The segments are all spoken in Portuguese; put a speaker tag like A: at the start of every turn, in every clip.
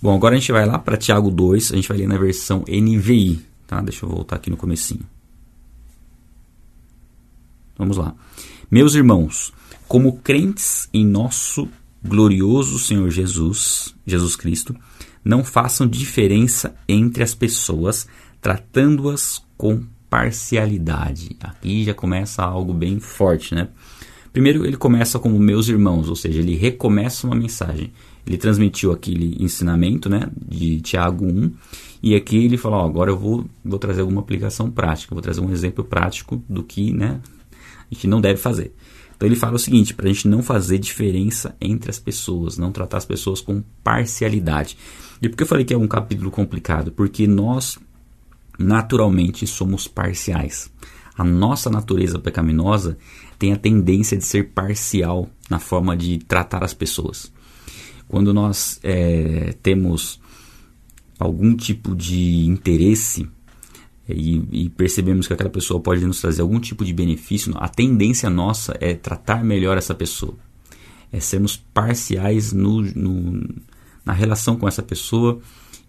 A: Bom, agora a gente vai lá para Tiago 2, a gente vai ler na versão NVI, tá? Deixa eu voltar aqui no comecinho. Vamos lá. Meus irmãos, como crentes em nosso glorioso Senhor Jesus, Jesus Cristo, não façam diferença entre as pessoas, tratando-as com parcialidade. Aqui já começa algo bem forte, né? Primeiro, ele começa como meus irmãos, ou seja, ele recomeça uma mensagem. Ele transmitiu aquele ensinamento né, de Tiago 1, e aqui ele fala: ó, agora eu vou, vou trazer alguma aplicação prática, vou trazer um exemplo prático do que né, a gente não deve fazer. Então ele fala o seguinte: para a gente não fazer diferença entre as pessoas, não tratar as pessoas com parcialidade. E por que eu falei que é um capítulo complicado? Porque nós naturalmente somos parciais. A nossa natureza pecaminosa tem a tendência de ser parcial na forma de tratar as pessoas. Quando nós é, temos algum tipo de interesse é, e, e, percebemos que aquela pessoa pode nos trazer algum tipo de benefício, a tendência nossa é tratar melhor essa pessoa, é sermos parciais no, no, na relação com essa pessoa,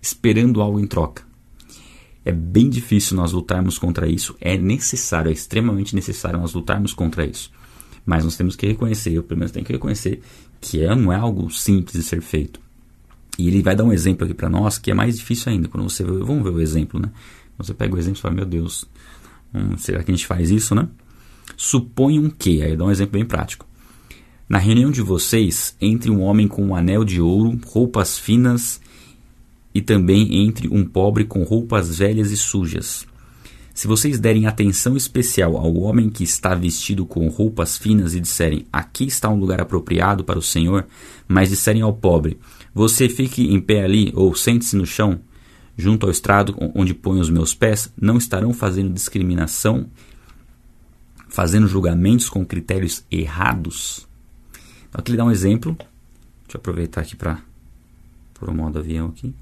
A: esperando algo em troca. É bem difícil nós lutarmos contra isso, é necessário, é extremamente necessário nós lutarmos contra isso. Mas nós temos que reconhecer, eu pelo menos tenho que reconhecer, que é, não é algo simples de ser feito. E ele vai dar um exemplo aqui para nós que é mais difícil ainda. Quando você vamos ver o exemplo, né? Você pega o exemplo e fala, meu Deus, hum, será que a gente faz isso, né? Suponham que, aí dá um exemplo bem prático. Na reunião de vocês, entre um homem com um anel de ouro, roupas finas e também entre um pobre com roupas velhas e sujas. Se vocês derem atenção especial ao homem que está vestido com roupas finas e disserem: Aqui está um lugar apropriado para o Senhor, mas disserem ao pobre: Você fique em pé ali ou sente-se no chão, junto ao estrado onde ponho os meus pés, não estarão fazendo discriminação, fazendo julgamentos com critérios errados. Então, aqui ele dá um exemplo. Deixa eu aproveitar aqui para por o modo avião aqui.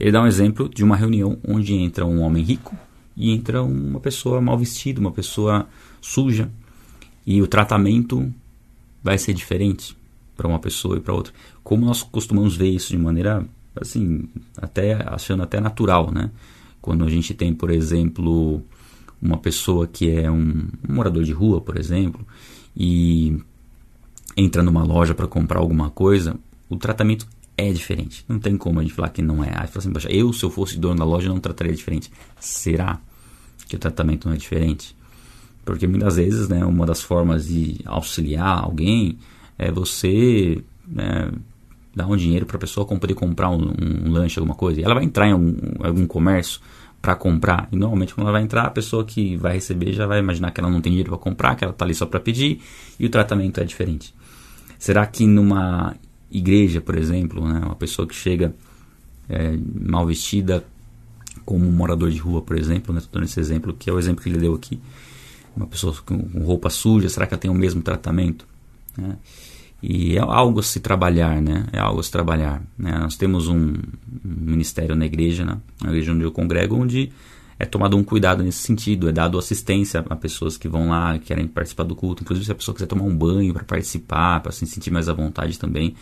A: Ele dá um exemplo de uma reunião onde entra um homem rico e entra uma pessoa mal vestida, uma pessoa suja. E o tratamento vai ser diferente para uma pessoa e para outra. Como nós costumamos ver isso de maneira assim, até achando até natural, né? Quando a gente tem, por exemplo, uma pessoa que é um, um morador de rua, por exemplo, e entra numa loja para comprar alguma coisa, o tratamento é diferente. Não tem como a gente falar que não é. Aí fala assim, eu, se eu fosse dono da loja, não trataria diferente. Será que o tratamento não é diferente? Porque muitas vezes, né, uma das formas de auxiliar alguém é você né, dar um dinheiro para a pessoa poder comprar um, um, lanche, alguma coisa. E ela vai entrar em algum, algum comércio para comprar. E normalmente quando ela vai entrar, a pessoa que vai receber já vai imaginar que ela não tem dinheiro para comprar, que ela está ali só para pedir e o tratamento é diferente. Será que numa igreja, por exemplo, né, uma pessoa que chega é, mal vestida, como um morador de rua, por exemplo, né, estou dando esse exemplo, que é o exemplo que ele deu aqui, uma pessoa com roupa suja, será que ela tem o mesmo tratamento? Né? E é algo a se trabalhar, né? É algo a se trabalhar. Né? Nós temos um, um ministério na igreja, né? na igreja onde eu congrego, onde é tomado um cuidado nesse sentido, é dado assistência a pessoas que vão lá, que querem participar do culto. Inclusive, se a pessoa quiser tomar um banho para participar, para se sentir mais à vontade também,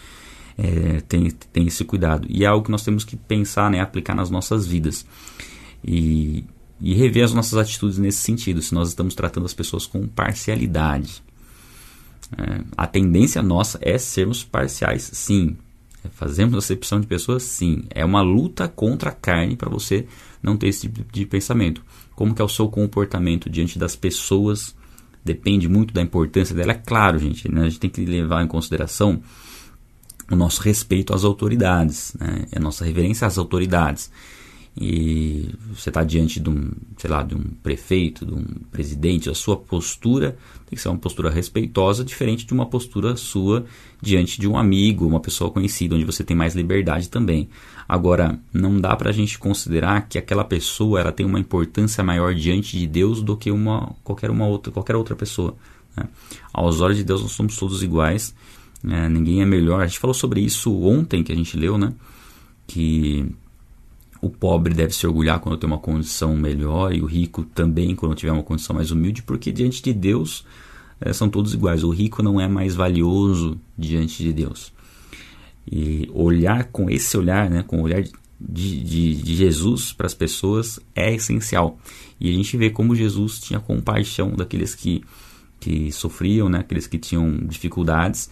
A: é, tem, tem esse cuidado. E é algo que nós temos que pensar, né, aplicar nas nossas vidas. E, e rever as nossas atitudes nesse sentido, se nós estamos tratando as pessoas com parcialidade. É, a tendência nossa é sermos parciais, sim. É fazemos acepção de pessoas, sim. É uma luta contra a carne para você não ter esse tipo de pensamento. Como que é o seu comportamento diante das pessoas? Depende muito da importância dela. É claro, gente, né? a gente tem que levar em consideração o nosso respeito às autoridades, né? a nossa reverência às autoridades e você está diante de um, sei lá, de um prefeito, de um presidente, a sua postura tem que ser uma postura respeitosa, diferente de uma postura sua diante de um amigo, uma pessoa conhecida, onde você tem mais liberdade também. Agora, não dá para a gente considerar que aquela pessoa ela tem uma importância maior diante de Deus do que uma qualquer uma outra qualquer outra pessoa. Né? Aos olhos de Deus nós somos todos iguais, né? ninguém é melhor. A gente falou sobre isso ontem que a gente leu, né? Que o pobre deve se orgulhar quando tem uma condição melhor e o rico também quando tiver uma condição mais humilde, porque diante de Deus é, são todos iguais. O rico não é mais valioso diante de Deus. E olhar com esse olhar, né, com o olhar de, de, de Jesus para as pessoas é essencial. E a gente vê como Jesus tinha compaixão daqueles que, que sofriam, né, aqueles que tinham dificuldades.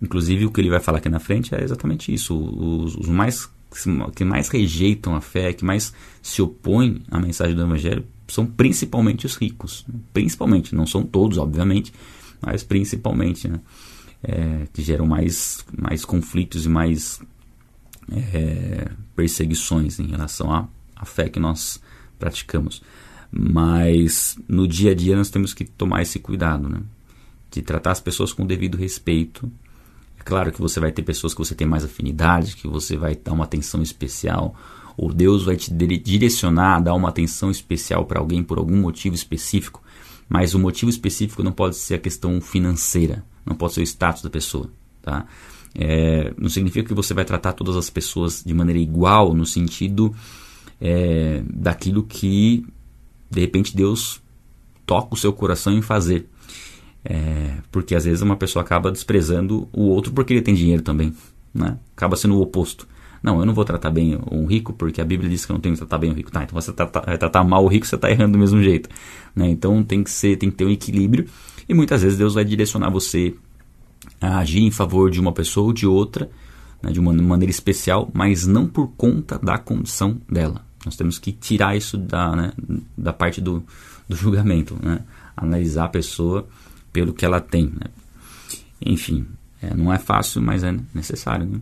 A: Inclusive, o que ele vai falar aqui na frente é exatamente isso. Os, os mais que mais rejeitam a fé, que mais se opõem à mensagem do Evangelho, são principalmente os ricos. Principalmente, não são todos, obviamente, mas principalmente, né? É, que geram mais, mais conflitos e mais é, perseguições em relação à, à fé que nós praticamos. Mas no dia a dia nós temos que tomar esse cuidado, né? De tratar as pessoas com devido respeito. Claro que você vai ter pessoas que você tem mais afinidade, que você vai dar uma atenção especial, ou Deus vai te direcionar a dar uma atenção especial para alguém por algum motivo específico. Mas o motivo específico não pode ser a questão financeira, não pode ser o status da pessoa, tá? É, não significa que você vai tratar todas as pessoas de maneira igual, no sentido é, daquilo que de repente Deus toca o seu coração em fazer. É, porque às vezes uma pessoa acaba desprezando o outro porque ele tem dinheiro também. Né? Acaba sendo o oposto. Não, eu não vou tratar bem um rico porque a Bíblia diz que eu não tenho que tratar bem o rico. Tá, então você vai tratar mal o rico, você está errando do mesmo jeito. Né? Então tem que, ser, tem que ter um equilíbrio. E muitas vezes Deus vai direcionar você a agir em favor de uma pessoa ou de outra, né, de uma maneira especial, mas não por conta da condição dela. Nós temos que tirar isso da, né, da parte do, do julgamento, né? analisar a pessoa pelo que ela tem. Né? Enfim, é, não é fácil, mas é necessário. Né?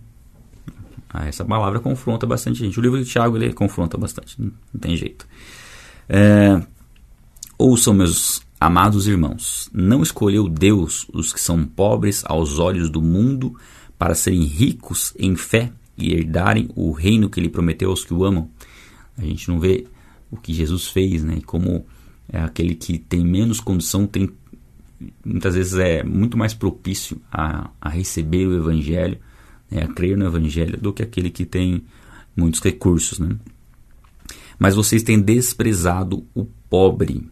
A: Ah, essa palavra confronta bastante gente. O livro de Tiago ele confronta bastante, não, tem jeito. É, ouçam, meus amados irmãos, não escolheu Deus os que são pobres aos olhos do mundo para serem ricos em fé e herdarem o reino que ele prometeu aos que o amam. A gente não vê o que Jesus fez, né? E como é aquele que tem menos condição tem muitas vezes é muito mais propício a, a receber o evangelho, né? a crer no evangelho do que aquele que tem muitos recursos, né? Mas vocês têm desprezado o pobre.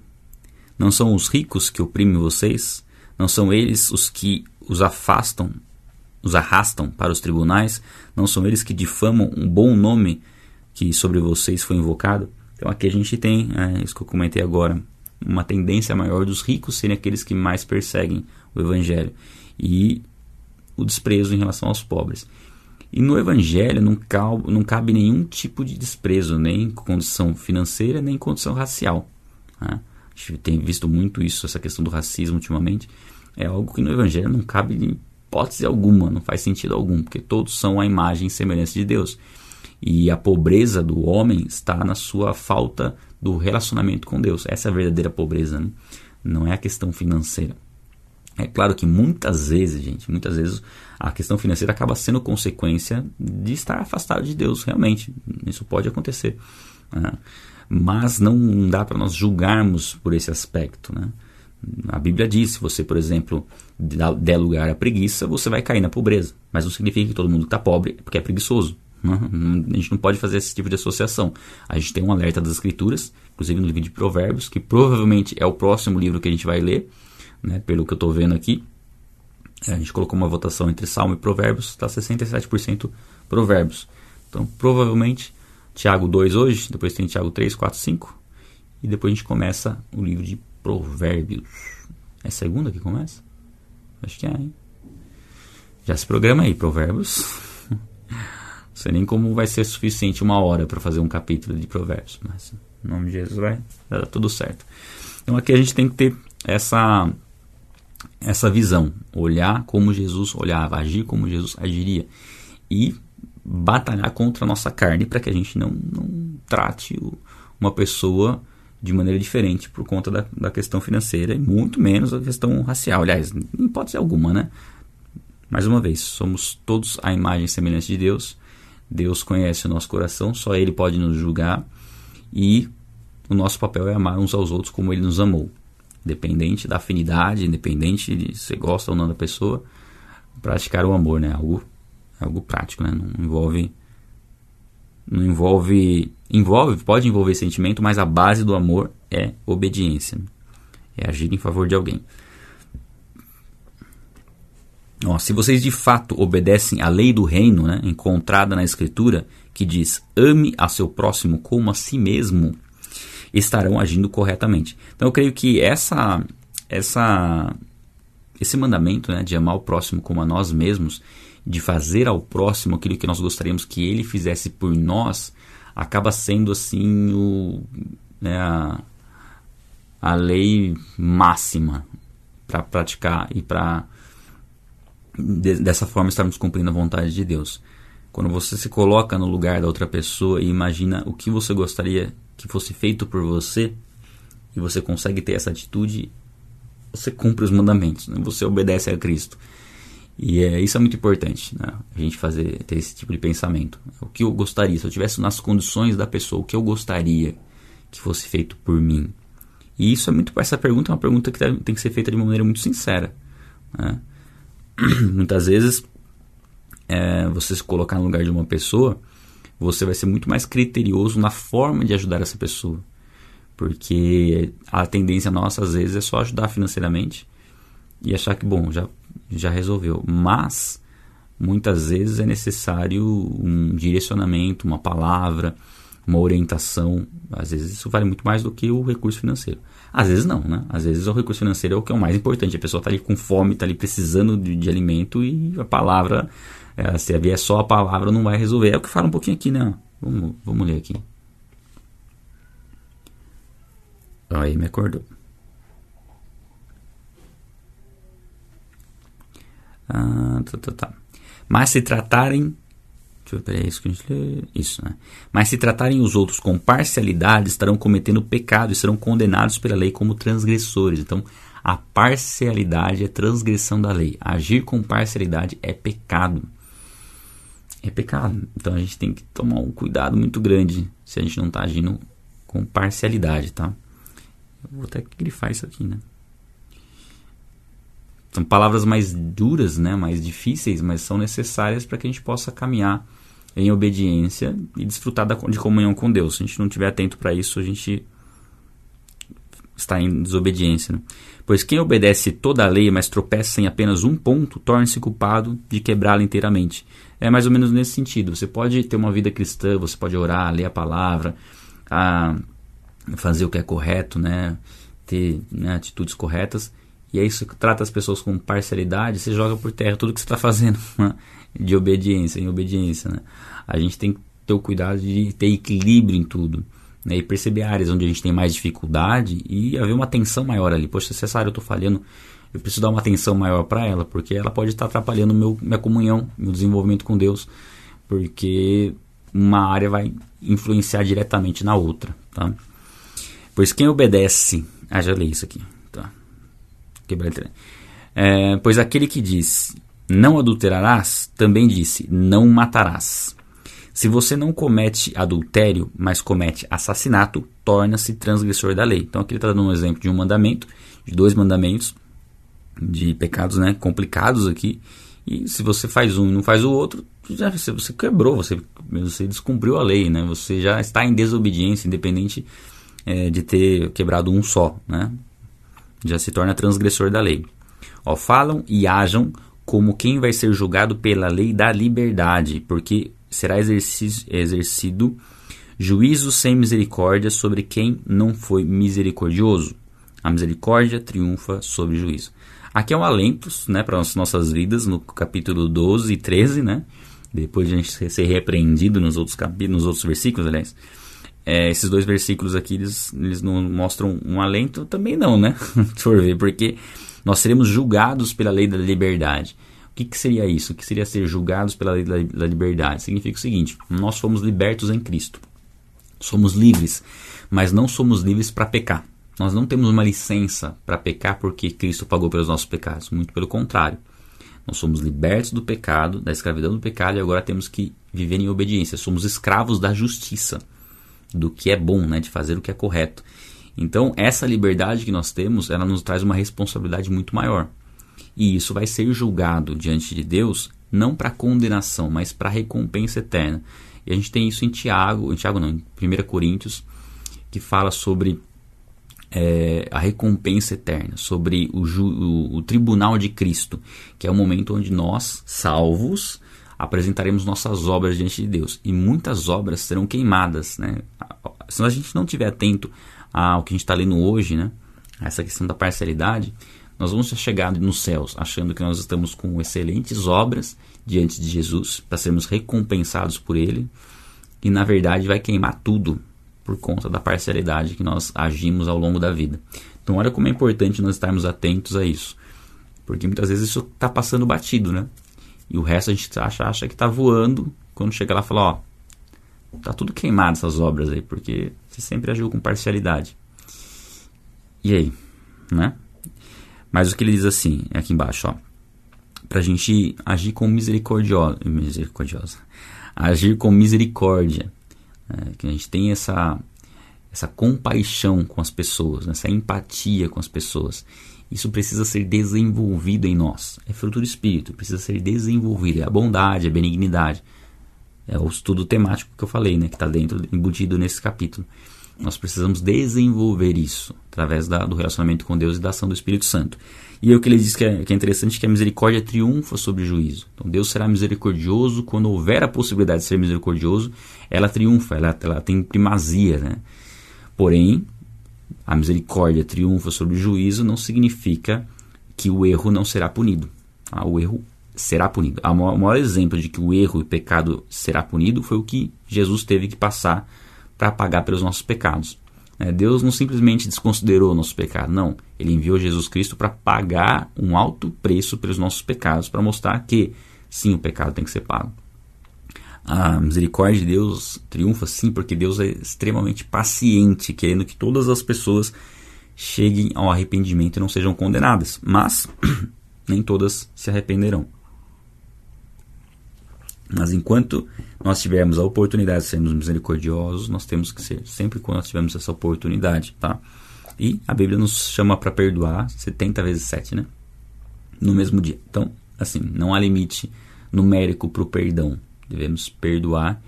A: Não são os ricos que oprimem vocês? Não são eles os que os afastam, os arrastam para os tribunais? Não são eles que difamam um bom nome que sobre vocês foi invocado. Então aqui a gente tem, é, isso que eu comentei agora, uma tendência maior dos ricos serem aqueles que mais perseguem o evangelho e o desprezo em relação aos pobres. E no evangelho não cabe, não cabe nenhum tipo de desprezo, nem condição financeira, nem condição racial. Né? A gente tem visto muito isso, essa questão do racismo ultimamente. É algo que no evangelho não cabe em hipótese alguma, não faz sentido algum, porque todos são a imagem e semelhança de Deus. E a pobreza do homem está na sua falta do relacionamento com Deus. Essa é a verdadeira pobreza, né? não é a questão financeira. É claro que muitas vezes, gente, muitas vezes a questão financeira acaba sendo consequência de estar afastado de Deus, realmente. Isso pode acontecer. Né? Mas não dá para nós julgarmos por esse aspecto. Né? A Bíblia diz: se você, por exemplo, der lugar à preguiça, você vai cair na pobreza. Mas não significa que todo mundo está pobre é porque é preguiçoso. A gente não pode fazer esse tipo de associação. A gente tem um alerta das escrituras, inclusive no livro de Provérbios, que provavelmente é o próximo livro que a gente vai ler, né, pelo que eu estou vendo aqui. A gente colocou uma votação entre Salmo e Provérbios, está 67% Provérbios. Então, provavelmente, Tiago 2 hoje, depois tem Tiago 3, 4, 5, e depois a gente começa o livro de Provérbios. É segunda que começa? Acho que é, hein? Já se programa aí, Provérbios. Sei nem como vai ser suficiente uma hora para fazer um capítulo de Provérbios, mas em nome de Jesus vai dar tudo certo. Então aqui a gente tem que ter essa essa visão, olhar como Jesus olhava, agir como Jesus agiria e batalhar contra a nossa carne para que a gente não, não trate o, uma pessoa de maneira diferente por conta da, da questão financeira e muito menos a questão racial. Aliás, em hipótese alguma, né? Mais uma vez, somos todos a imagem e semelhança de Deus Deus conhece o nosso coração, só Ele pode nos julgar e o nosso papel é amar uns aos outros como Ele nos amou. Independente da afinidade, independente de se gosta ou não da pessoa, praticar o amor, né? Algo, algo prático, né? Não envolve, não envolve, envolve, pode envolver sentimento, mas a base do amor é obediência, né? é agir em favor de alguém. Ó, se vocês de fato obedecem à lei do reino, né, encontrada na Escritura, que diz: ame a seu próximo como a si mesmo, estarão agindo corretamente. Então eu creio que essa, essa, esse mandamento né, de amar o próximo como a nós mesmos, de fazer ao próximo aquilo que nós gostaríamos que ele fizesse por nós, acaba sendo assim o, né, a, a lei máxima para praticar e para de, dessa forma estarmos cumprindo a vontade de Deus. Quando você se coloca no lugar da outra pessoa e imagina o que você gostaria que fosse feito por você, e você consegue ter essa atitude, você cumpre os mandamentos, né? você obedece a Cristo. E é, isso é muito importante, né? a gente fazer ter esse tipo de pensamento. O que eu gostaria, se eu tivesse nas condições da pessoa, o que eu gostaria que fosse feito por mim. E isso é muito. Essa pergunta é uma pergunta que tem que ser feita de uma maneira muito sincera. Né? Muitas vezes, é, você se colocar no lugar de uma pessoa, você vai ser muito mais criterioso na forma de ajudar essa pessoa. Porque a tendência nossa, às vezes, é só ajudar financeiramente e achar que, bom, já, já resolveu. Mas, muitas vezes é necessário um direcionamento, uma palavra, uma orientação. Às vezes isso vale muito mais do que o recurso financeiro. Às vezes não, né? Às vezes o recurso financeiro é o que é o mais importante. A pessoa está ali com fome, está ali precisando de, de, alimento e a palavra, é, se vier só a palavra, não vai resolver. É o que fala um pouquinho aqui, né? Vamos, vamos ler aqui. Aí me acordou. Ah, tá, tá, tá. Mas se tratarem Peraí, isso que a gente lê. Isso, né? Mas se tratarem os outros com parcialidade, estarão cometendo pecado e serão condenados pela lei como transgressores. Então, a parcialidade é transgressão da lei. Agir com parcialidade é pecado. É pecado. Então a gente tem que tomar um cuidado muito grande se a gente não está agindo com parcialidade, tá? Eu vou até grifar isso aqui, né? São palavras mais duras, né? mais difíceis, mas são necessárias para que a gente possa caminhar em obediência e desfrutar da, de comunhão com Deus. Se a gente não estiver atento para isso, a gente está em desobediência. Né? Pois quem obedece toda a lei, mas tropeça em apenas um ponto, torna-se culpado de quebrá-la inteiramente. É mais ou menos nesse sentido. Você pode ter uma vida cristã, você pode orar, ler a palavra, a fazer o que é correto, né? ter né, atitudes corretas, e aí você trata as pessoas com parcialidade, você joga por terra tudo que você está fazendo. Né? de obediência em obediência. Né? A gente tem que ter o cuidado de ter equilíbrio em tudo. Né? E perceber áreas onde a gente tem mais dificuldade e haver uma atenção maior ali. Poxa, se essa área eu estou falhando, eu preciso dar uma atenção maior para ela, porque ela pode estar atrapalhando meu, minha comunhão, meu desenvolvimento com Deus, porque uma área vai influenciar diretamente na outra. Tá? Pois quem obedece. Ah, já li isso aqui. Quebrar é, pois aquele que diz não adulterarás, também disse: não matarás. Se você não comete adultério, mas comete assassinato, torna-se transgressor da lei. Então aqui ele está dando um exemplo de um mandamento, de dois mandamentos, de pecados né, complicados aqui. E se você faz um e não faz o outro, já você quebrou, você, você descumpriu a lei, né? Você já está em desobediência, independente é, de ter quebrado um só, né? Já se torna transgressor da lei. Ó, falam e ajam como quem vai ser julgado pela lei da liberdade, porque será exercido juízo sem misericórdia sobre quem não foi misericordioso. A misericórdia triunfa sobre o juízo. Aqui é um alento né, para as nossas vidas, no capítulo 12 e 13, né? Depois de a gente ser repreendido nos outros, capítulos, nos outros versículos, aliás. É, esses dois versículos aqui, eles, eles não mostram um alento? Também não, né? Se for ver, porque nós seremos julgados pela lei da liberdade. O que, que seria isso? O que seria ser julgados pela lei da liberdade? Significa o seguinte: nós fomos libertos em Cristo. Somos livres, mas não somos livres para pecar. Nós não temos uma licença para pecar porque Cristo pagou pelos nossos pecados. Muito pelo contrário. Nós somos libertos do pecado, da escravidão do pecado e agora temos que viver em obediência. Somos escravos da justiça, do que é bom, né, de fazer o que é correto. Então, essa liberdade que nós temos, ela nos traz uma responsabilidade muito maior. E isso vai ser julgado diante de Deus não para condenação, mas para recompensa eterna. E a gente tem isso em Tiago, em Tiago não, em 1 Coríntios, que fala sobre é, a recompensa eterna, sobre o, ju, o, o tribunal de Cristo, que é o momento onde nós, salvos, apresentaremos nossas obras diante de Deus. E muitas obras serão queimadas. Né? Se a gente não estiver atento ao que a gente está lendo hoje, né? essa questão da parcialidade, nós vamos chegar nos céus achando que nós estamos com excelentes obras diante de Jesus para sermos recompensados por Ele e na verdade vai queimar tudo por conta da parcialidade que nós agimos ao longo da vida. Então olha como é importante nós estarmos atentos a isso, porque muitas vezes isso está passando batido, né? E o resto a gente acha, acha que está voando quando chega lá fala, ó, tá tudo queimado essas obras aí, porque você sempre agiu com parcialidade. E aí, né? Mas o que ele diz assim, aqui embaixo, ó. Pra gente agir com misericordiosa. misericordiosa agir com misericórdia. É, que a gente tem essa, essa compaixão com as pessoas, né? essa empatia com as pessoas. Isso precisa ser desenvolvido em nós. É fruto do Espírito, precisa ser desenvolvido. É a bondade, a benignidade. É o estudo temático que eu falei, né? que está dentro, embutido nesse capítulo. Nós precisamos desenvolver isso através da, do relacionamento com Deus e da ação do Espírito Santo. E aí o que ele diz que é, que é interessante é que a misericórdia triunfa sobre o juízo. Então Deus será misericordioso quando houver a possibilidade de ser misericordioso, ela triunfa, ela, ela tem primazia. Né? Porém, a misericórdia triunfa sobre o juízo não significa que o erro não será punido. Ah, o erro será punido. O maior, o maior exemplo de que o erro e o pecado será punido foi o que Jesus teve que passar para pagar pelos nossos pecados. É, Deus não simplesmente desconsiderou o nosso pecado, não. Ele enviou Jesus Cristo para pagar um alto preço pelos nossos pecados, para mostrar que, sim, o pecado tem que ser pago. A misericórdia de Deus triunfa, sim, porque Deus é extremamente paciente, querendo que todas as pessoas cheguem ao arrependimento e não sejam condenadas. Mas nem todas se arrependerão. Mas enquanto nós tivermos a oportunidade de sermos misericordiosos, nós temos que ser sempre quando nós tivermos essa oportunidade, tá? E a Bíblia nos chama para perdoar 70 vezes 7, né? No mesmo dia. Então, assim, não há limite numérico para o perdão. Devemos perdoar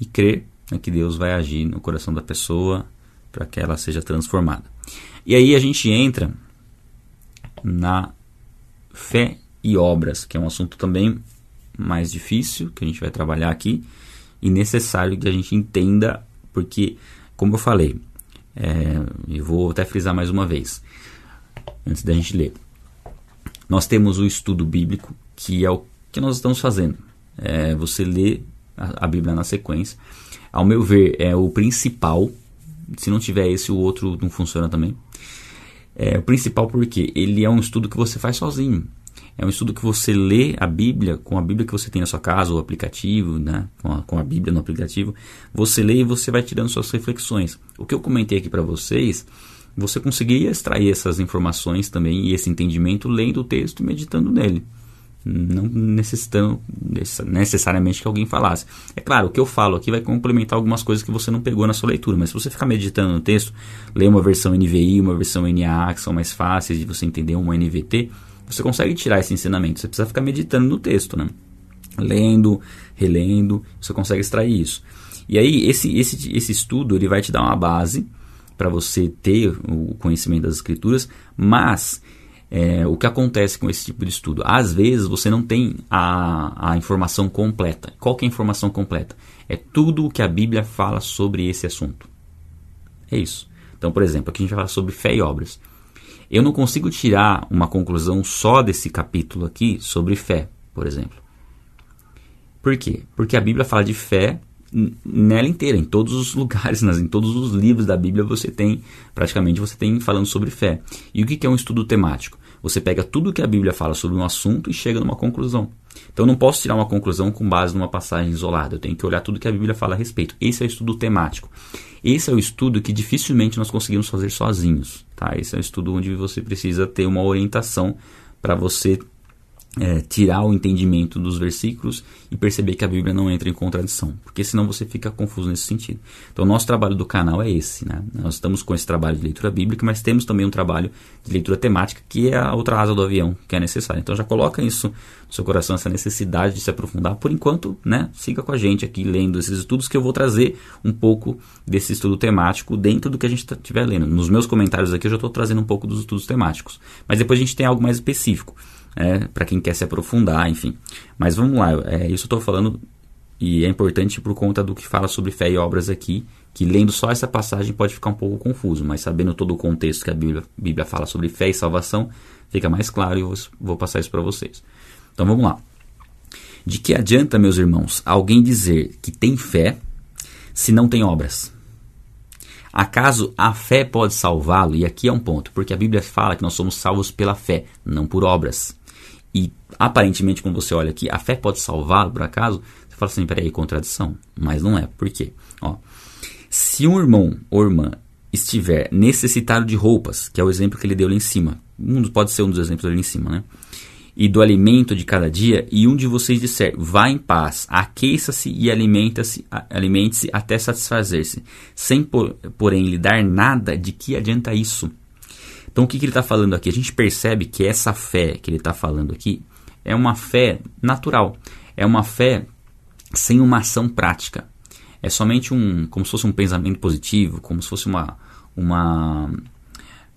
A: e crer né, que Deus vai agir no coração da pessoa para que ela seja transformada. E aí a gente entra na fé e obras, que é um assunto também mais difícil que a gente vai trabalhar aqui e necessário que a gente entenda, porque, como eu falei, é, eu vou até frisar mais uma vez, antes da gente ler. Nós temos o estudo bíblico, que é o que nós estamos fazendo. É, você lê a, a Bíblia na sequência. Ao meu ver, é o principal. Se não tiver esse, o outro não funciona também. É o principal porque ele é um estudo que você faz sozinho. É um estudo que você lê a Bíblia, com a Bíblia que você tem na sua casa, ou aplicativo, né? com, a, com a Bíblia no aplicativo. Você lê e você vai tirando suas reflexões. O que eu comentei aqui para vocês, você conseguiria extrair essas informações também e esse entendimento lendo o texto e meditando nele. Não necessitando necessariamente que alguém falasse. É claro, o que eu falo aqui vai complementar algumas coisas que você não pegou na sua leitura, mas se você ficar meditando no texto, ler uma versão NVI, uma versão NA, que são mais fáceis de você entender, uma NVT, você consegue tirar esse ensinamento. Você precisa ficar meditando no texto, né? Lendo, relendo, você consegue extrair isso. E aí, esse, esse, esse estudo ele vai te dar uma base para você ter o conhecimento das escrituras, mas é, o que acontece com esse tipo de estudo? Às vezes você não tem a, a informação completa. Qual que é a informação completa? É tudo o que a Bíblia fala sobre esse assunto. É isso. Então, por exemplo, aqui a gente vai falar sobre fé e obras. Eu não consigo tirar uma conclusão só desse capítulo aqui sobre fé, por exemplo. Por quê? Porque a Bíblia fala de fé nela inteira, em todos os lugares, nas, em todos os livros da Bíblia você tem, praticamente você tem falando sobre fé. E o que é um estudo temático? Você pega tudo que a Bíblia fala sobre um assunto e chega numa conclusão. Então eu não posso tirar uma conclusão com base numa passagem isolada, eu tenho que olhar tudo que a Bíblia fala a respeito. Esse é o estudo temático. Esse é o estudo que dificilmente nós conseguimos fazer sozinhos. Tá? Esse é um estudo onde você precisa ter uma orientação para você é, tirar o entendimento dos versículos e perceber que a Bíblia não entra em contradição, porque senão você fica confuso nesse sentido. Então, o nosso trabalho do canal é esse, né? Nós estamos com esse trabalho de leitura bíblica, mas temos também um trabalho de leitura temática, que é a outra asa do avião, que é necessária. Então, já coloca isso no seu coração, essa necessidade de se aprofundar. Por enquanto, né? Siga com a gente aqui lendo esses estudos, que eu vou trazer um pouco desse estudo temático dentro do que a gente estiver lendo. Nos meus comentários aqui, eu já estou trazendo um pouco dos estudos temáticos, mas depois a gente tem algo mais específico é, para quem quer se aprofundar, enfim. Mas vamos lá, é, isso eu estou falando e é importante por conta do que fala sobre fé e obras aqui, que lendo só essa passagem pode ficar um pouco confuso, mas sabendo todo o contexto que a Bíblia, Bíblia fala sobre fé e salvação, fica mais claro e eu vou passar isso para vocês. Então vamos lá. De que adianta, meus irmãos, alguém dizer que tem fé se não tem obras? Acaso a fé pode salvá-lo? E aqui é um ponto, porque a Bíblia fala que nós somos salvos pela fé, não por obras. E aparentemente, quando você olha aqui, a fé pode salvá-lo, por acaso? Você fala assim, peraí, contradição. Mas não é. Por quê? Ó, se um irmão ou irmã estiver necessitado de roupas, que é o exemplo que ele deu ali em cima, um pode ser um dos exemplos ali em cima, né? E do alimento de cada dia, e um de vocês disser, vá em paz, aqueça-se e alimenta-se, alimente-se até satisfazer-se, sem porém lhe dar nada, de que adianta isso? Então o que, que ele está falando aqui? A gente percebe que essa fé que ele está falando aqui é uma fé natural, é uma fé sem uma ação prática. É somente um, como se fosse um pensamento positivo, como se fosse uma, uma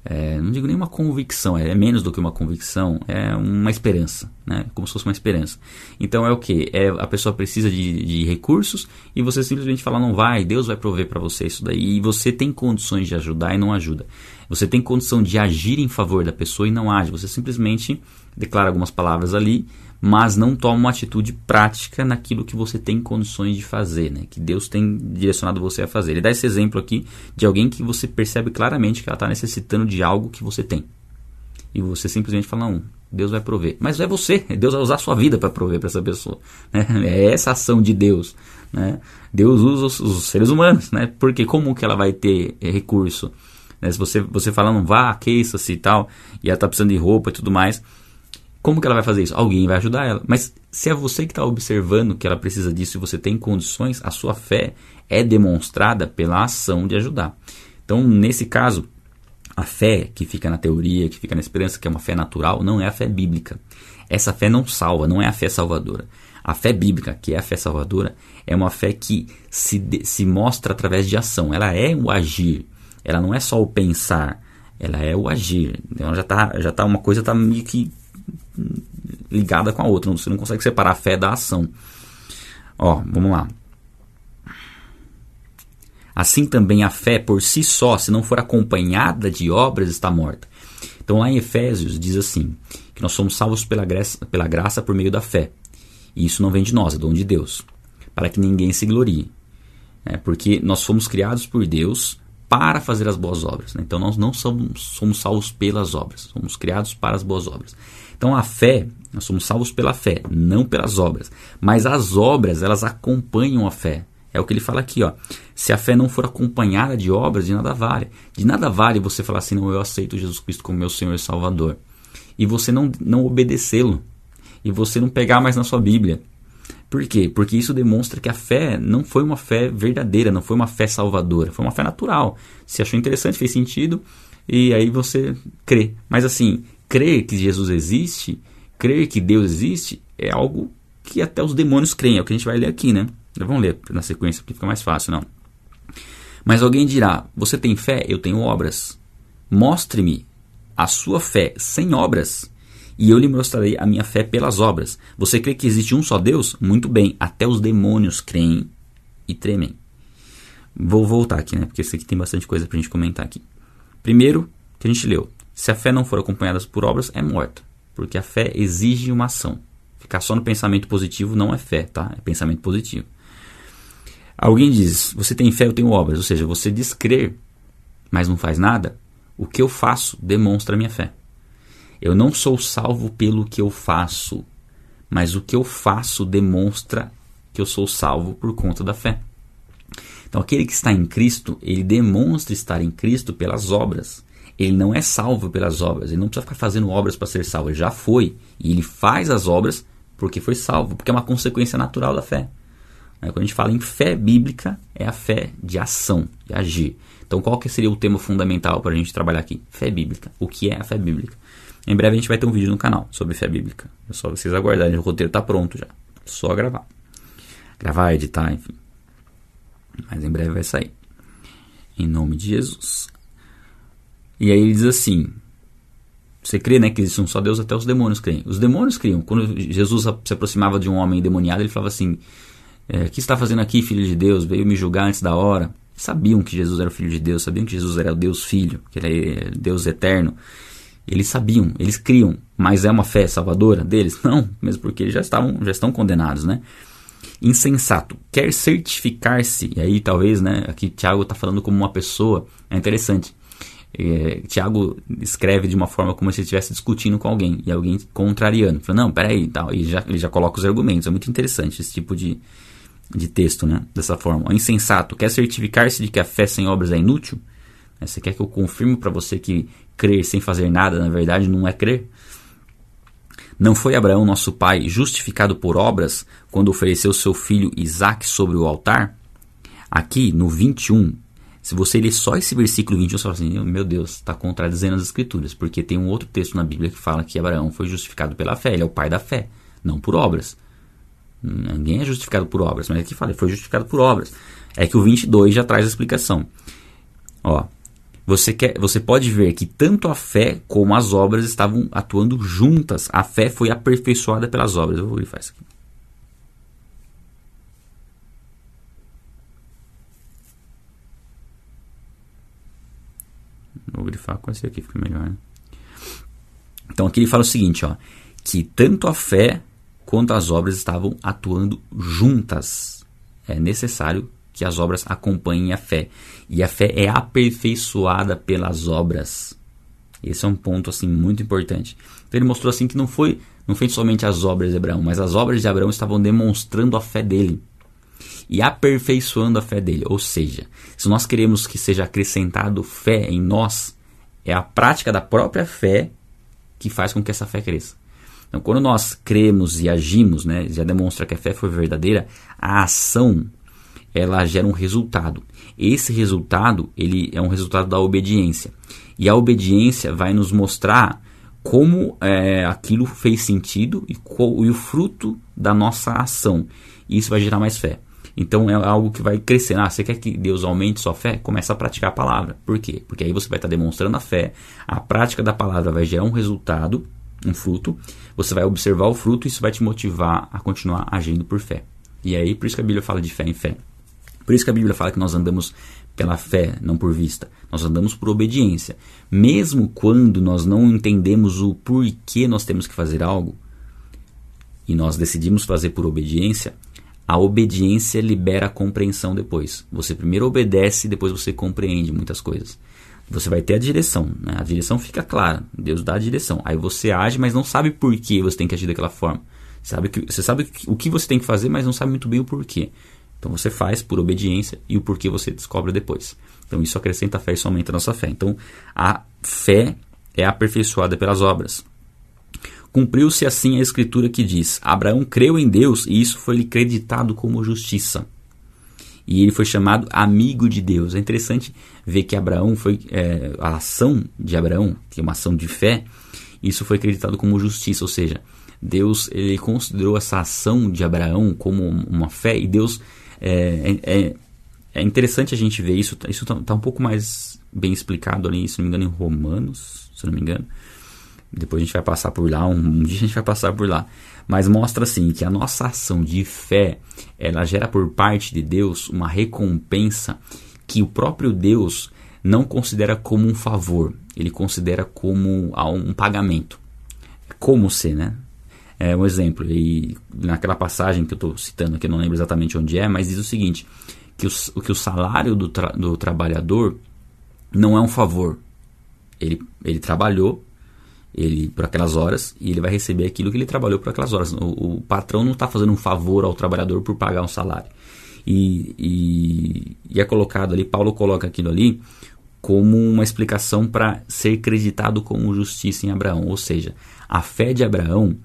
A: é, não digo nem uma convicção, é, menos do que uma convicção, é uma esperança, né? como se fosse uma esperança. Então é o que? É, a pessoa precisa de, de, recursos e você simplesmente fala, não vai, Deus vai prover para você isso daí. E você tem condições de ajudar e não ajuda. Você tem condição de agir em favor da pessoa e não age. Você simplesmente declara algumas palavras ali mas não toma uma atitude prática naquilo que você tem condições de fazer, né? que Deus tem direcionado você a fazer. Ele dá esse exemplo aqui de alguém que você percebe claramente que ela está necessitando de algo que você tem. E você simplesmente fala, não, Deus vai prover. Mas é você, Deus vai usar a sua vida para prover para essa pessoa. Né? É essa ação de Deus. Né? Deus usa os, os, seres humanos, né? porque como que ela vai ter recurso? Né? Se você, você fala, não vá, aqueça-se e tal, e ela está precisando de roupa e tudo mais como que ela vai fazer isso? Alguém vai ajudar ela. Mas se é você que está observando que ela precisa disso e você tem condições, a sua fé é demonstrada pela ação de ajudar. Então, nesse caso, a fé que fica na teoria, que fica na esperança, que é uma fé natural, não é a fé bíblica. Essa fé não salva, não é a fé salvadora. A fé bíblica, que é a fé salvadora, é uma fé que se, se mostra através de ação. Ela é o agir. Ela não é só o pensar. Ela é o agir. Então já está já tá uma coisa tá meio que ligada com a outra. Você não consegue separar a fé da ação. Ó, vamos lá. Assim também a fé por si só, se não for acompanhada de obras, está morta. Então lá em Efésios diz assim, que nós somos salvos pela graça, pela graça por meio da fé. E isso não vem de nós, é dom de Deus, para que ninguém se glorie. É, porque nós fomos criados por Deus para fazer as boas obras. Né? Então nós não somos, somos salvos pelas obras, somos criados para as boas obras. Então a fé, nós somos salvos pela fé, não pelas obras. Mas as obras, elas acompanham a fé. É o que ele fala aqui, ó. Se a fé não for acompanhada de obras, de nada vale. De nada vale você falar assim, não, eu aceito Jesus Cristo como meu Senhor e Salvador. E você não, não obedecê-lo. E você não pegar mais na sua Bíblia. Por quê? Porque isso demonstra que a fé não foi uma fé verdadeira, não foi uma fé salvadora, foi uma fé natural. Se achou interessante, fez sentido, e aí você crê. Mas assim, crer que Jesus existe, crer que Deus existe, é algo que até os demônios creem. É o que a gente vai ler aqui, né? Vamos ler na sequência, porque fica mais fácil, não. Mas alguém dirá: Você tem fé? Eu tenho obras. Mostre-me a sua fé sem obras, e eu lhe mostrarei a minha fé pelas obras. Você crê que existe um só Deus? Muito bem, até os demônios creem e tremem. Vou voltar aqui, né? Porque isso aqui tem bastante coisa pra gente comentar aqui. Primeiro, que a gente leu: se a fé não for acompanhada por obras, é morta, porque a fé exige uma ação. Ficar só no pensamento positivo não é fé, tá? É pensamento positivo. Alguém diz: Você tem fé, eu tenho obras. Ou seja, você diz crer, mas não faz nada. O que eu faço demonstra a minha fé. Eu não sou salvo pelo que eu faço, mas o que eu faço demonstra que eu sou salvo por conta da fé. Então, aquele que está em Cristo, ele demonstra estar em Cristo pelas obras. ele não é salvo pelas obras, ele não precisa ficar fazendo obras para ser salvo, ele já foi. E ele faz as obras porque foi salvo, porque é uma consequência natural da fé. Quando a gente fala em fé bíblica, é a fé de ação, de agir. Então, qual que seria o tema fundamental para a gente trabalhar aqui? Fé bíblica. O que é a fé bíblica? Em breve a gente vai ter um vídeo no canal sobre fé bíblica. É só vocês aguardarem, o roteiro está pronto já. Só gravar. Gravar, editar, enfim. Mas em breve vai sair. Em nome de Jesus. E aí ele diz assim: Você crê, né, que existe um só Deus, até os demônios creem. Os demônios criam. Quando Jesus se aproximava de um homem endemoniado, ele falava assim: é, que está fazendo aqui, filho de Deus? Veio me julgar antes da hora. Sabiam que Jesus era o filho de Deus, sabiam que Jesus era o Deus Filho, que ele é Deus eterno. Eles sabiam, eles criam, mas é uma fé salvadora deles? Não, mesmo porque eles já estavam, já estão condenados, né? Insensato, quer certificar-se, e aí talvez, né, aqui Tiago está falando como uma pessoa, é interessante. É, Tiago escreve de uma forma como se estivesse discutindo com alguém e alguém contrariando. Fala, não, peraí, tal, e já, ele já coloca os argumentos. É muito interessante esse tipo de, de texto, né? Dessa forma. Insensato quer certificar-se de que a fé sem obras é inútil? Né, você quer que eu confirme para você que crer sem fazer nada, na verdade, não é crer? Não foi Abraão, nosso pai, justificado por obras quando ofereceu seu filho Isaque sobre o altar? Aqui no 21, se você ler só esse versículo 21, você fala assim: meu Deus, está contradizendo as Escrituras, porque tem um outro texto na Bíblia que fala que Abraão foi justificado pela fé, ele é o pai da fé, não por obras. Ninguém é justificado por obras, mas aqui fala, ele foi justificado por obras. É que o 22 já traz a explicação. Ó, você, quer, você pode ver que tanto a fé como as obras estavam atuando juntas. A fé foi aperfeiçoada pelas obras. Eu vou grifar isso aqui. Vou grifar com esse aqui, fica melhor. Né? Então aqui ele fala o seguinte, ó, que tanto a fé quanto as obras estavam atuando juntas. É necessário que as obras acompanhem a fé. E a fé é aperfeiçoada pelas obras. Esse é um ponto assim muito importante. Então ele mostrou assim que não foi não foi somente as obras de Abraão, mas as obras de Abraão estavam demonstrando a fé dele e aperfeiçoando a fé dele. Ou seja, se nós queremos que seja acrescentado fé em nós, é a prática da própria fé que faz com que essa fé cresça. Então, quando nós cremos e agimos, né, já demonstra que a fé foi verdadeira, a ação ela gera um resultado. Esse resultado ele é um resultado da obediência. E a obediência vai nos mostrar como é, aquilo fez sentido e, qual, e o fruto da nossa ação. E isso vai gerar mais fé. Então é algo que vai crescer. Ah, você quer que Deus aumente sua fé? Começa a praticar a palavra. Por quê? Porque aí você vai estar demonstrando a fé. A prática da palavra vai gerar um resultado, um fruto. Você vai observar o fruto e isso vai te motivar a continuar agindo por fé. E aí, por isso que a Bíblia fala de fé em fé. Por isso que a Bíblia fala que nós andamos pela fé, não por vista. Nós andamos por obediência. Mesmo quando nós não entendemos o porquê nós temos que fazer algo, e nós decidimos fazer por obediência, a obediência libera a compreensão depois. Você primeiro obedece, depois você compreende muitas coisas. Você vai ter a direção, né? a direção fica clara, Deus dá a direção. Aí você age, mas não sabe por que você tem que agir daquela forma. Sabe que, você sabe o que você tem que fazer, mas não sabe muito bem o porquê. Então você faz por obediência e o porquê você descobre depois. Então isso acrescenta a fé e isso aumenta a nossa fé. Então a fé é aperfeiçoada pelas obras. Cumpriu-se assim a escritura que diz: Abraão creu em Deus e isso foi lhe creditado como justiça. E ele foi chamado amigo de Deus. É interessante ver que Abraão foi. É, a ação de Abraão, que é uma ação de fé, isso foi acreditado como justiça, ou seja, Deus ele considerou essa ação de Abraão como uma fé e Deus é, é, é interessante a gente ver isso. Isso está tá um pouco mais bem explicado ali, se não me engano, em Romanos, se não me engano. Depois a gente vai passar por lá, um, um dia a gente vai passar por lá. Mas mostra assim que a nossa ação de fé, ela gera por parte de Deus uma recompensa que o próprio Deus não considera como um favor, ele considera como um pagamento. Como ser, né? É um exemplo, e naquela passagem que eu estou citando aqui, não lembro exatamente onde é, mas diz o seguinte: que o, que o salário do, tra do trabalhador não é um favor. Ele, ele trabalhou ele por aquelas horas e ele vai receber aquilo que ele trabalhou por aquelas horas. O, o patrão não está fazendo um favor ao trabalhador por pagar um salário. E, e, e, é colocado ali, Paulo coloca aquilo ali como uma explicação para ser creditado como justiça em Abraão. Ou seja, a fé de Abraão,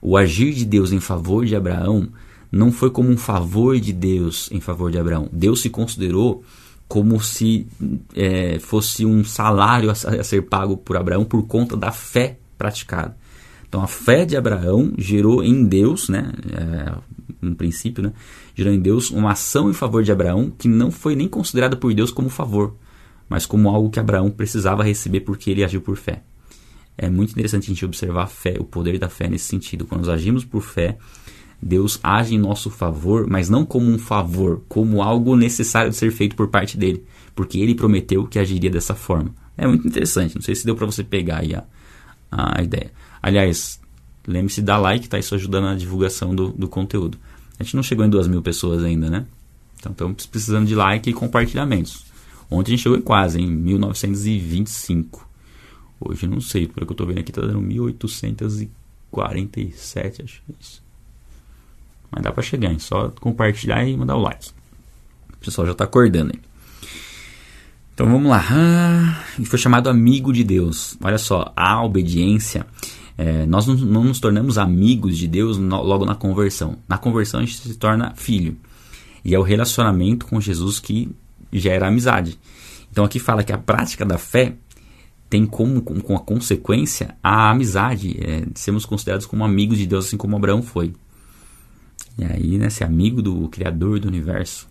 A: o agir de Deus em favor de Abraão, não foi como um favor de Deus em favor de Abraão. Deus se considerou como se é, fosse um salário a, ser pago por Abraão por conta da fé praticada. Então a fé de Abraão gerou em Deus, né, é, um princípio, né, gerou em Deus uma ação em favor de Abraão que não foi nem considerada por Deus como favor, mas como algo que Abraão precisava receber porque ele agiu por fé. É muito interessante a gente observar a fé, o poder da fé nesse sentido. Quando nós agimos por fé, Deus age em nosso favor, mas não como um favor, como algo necessário de ser feito por parte dele, porque ele prometeu que agiria dessa forma. É muito interessante, não sei se deu para você pegar aí a, a ideia. Aliás, lembre-se de dar like, tá? Isso ajudando na divulgação do, do conteúdo. A gente não chegou em duas mil pessoas ainda, né? Então estamos precisando de like e compartilhamentos. Ontem a gente chegou em quase, em 1925. Hoje não sei, pelo que eu estou vendo aqui, está dando 1847, acho que é isso. Mas dá para chegar, hein? Só compartilhar e mandar o like. O pessoal já está acordando. Então vamos lá. Ah, foi chamado amigo de Deus. Olha só, a obediência. É, nós não, nos tornamos amigos de Deus logo na conversão. Na conversão a gente se torna filho. E é o relacionamento com Jesus que gera amizade. Então aqui fala que a prática da fé tem como, com a consequência a amizade, é, sermos considerados como amigos de Deus, assim como Abraão foi. E aí, né, ser amigo do Criador do universo.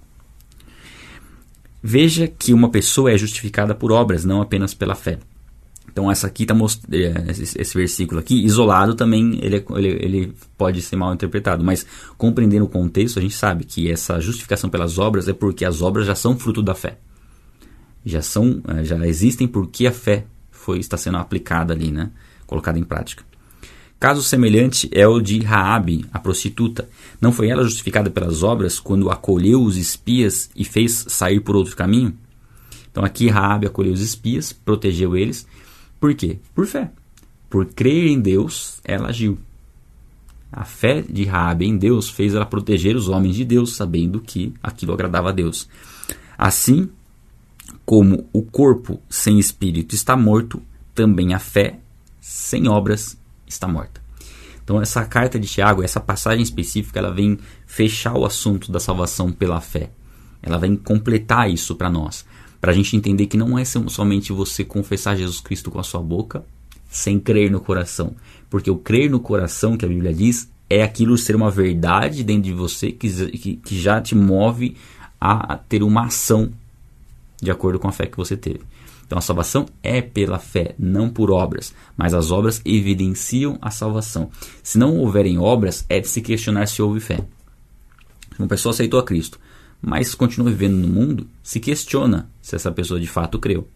A: Veja que uma pessoa é justificada por obras, não apenas pela fé. Então essa aqui tá é, esse versículo aqui isolado também ele, é, ele, ele pode ser mal interpretado, mas compreendendo o contexto a gente sabe que essa justificação pelas obras é porque as obras já são fruto da fé, já são é, já existem porque a fé foi está sendo aplicada ali, né, colocada em prática. Caso semelhante é o de Raabe, a prostituta. Não foi ela justificada pelas obras quando acolheu os espias e fez sair por outro caminho? Então aqui Raabe acolheu os espias, protegeu eles. Por quê? Por fé. Por crer em Deus, ela agiu. A fé de Raabe em Deus fez ela proteger os homens de Deus, sabendo que aquilo agradava a Deus. Assim como o corpo sem espírito está morto, também a fé sem obras está morta. Então essa carta de Tiago, essa passagem específica, ela vem fechar o assunto da salvação pela fé. Ela vem completar isso para nós, para a gente entender que não é somente você confessar Jesus Cristo com a sua boca, sem crer no coração, porque o crer no coração que a Bíblia diz é aquilo ser uma verdade dentro de você que, que, que já te move a ter uma ação de acordo com a fé que você teve. Então a salvação é pela fé, não por obras, mas as obras evidenciam a salvação. Se não houverem obras, é de se questionar se houve fé. Uma pessoa aceitou a Cristo, mas continua vivendo no mundo, se questiona se essa pessoa de fato creu.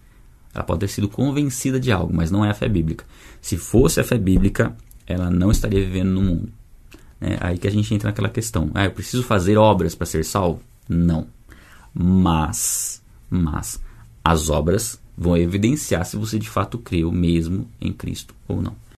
A: Ela pode ter sido convencida de algo, mas não é a fé bíblica. Se fosse a fé bíblica, ela não estaria vivendo no mundo. É aí que a gente entra naquela questão. Ah, eu preciso fazer obras para ser salvo? Não. Mas, mas, as obras vão evidenciar se você de fato creu mesmo em Cristo ou não.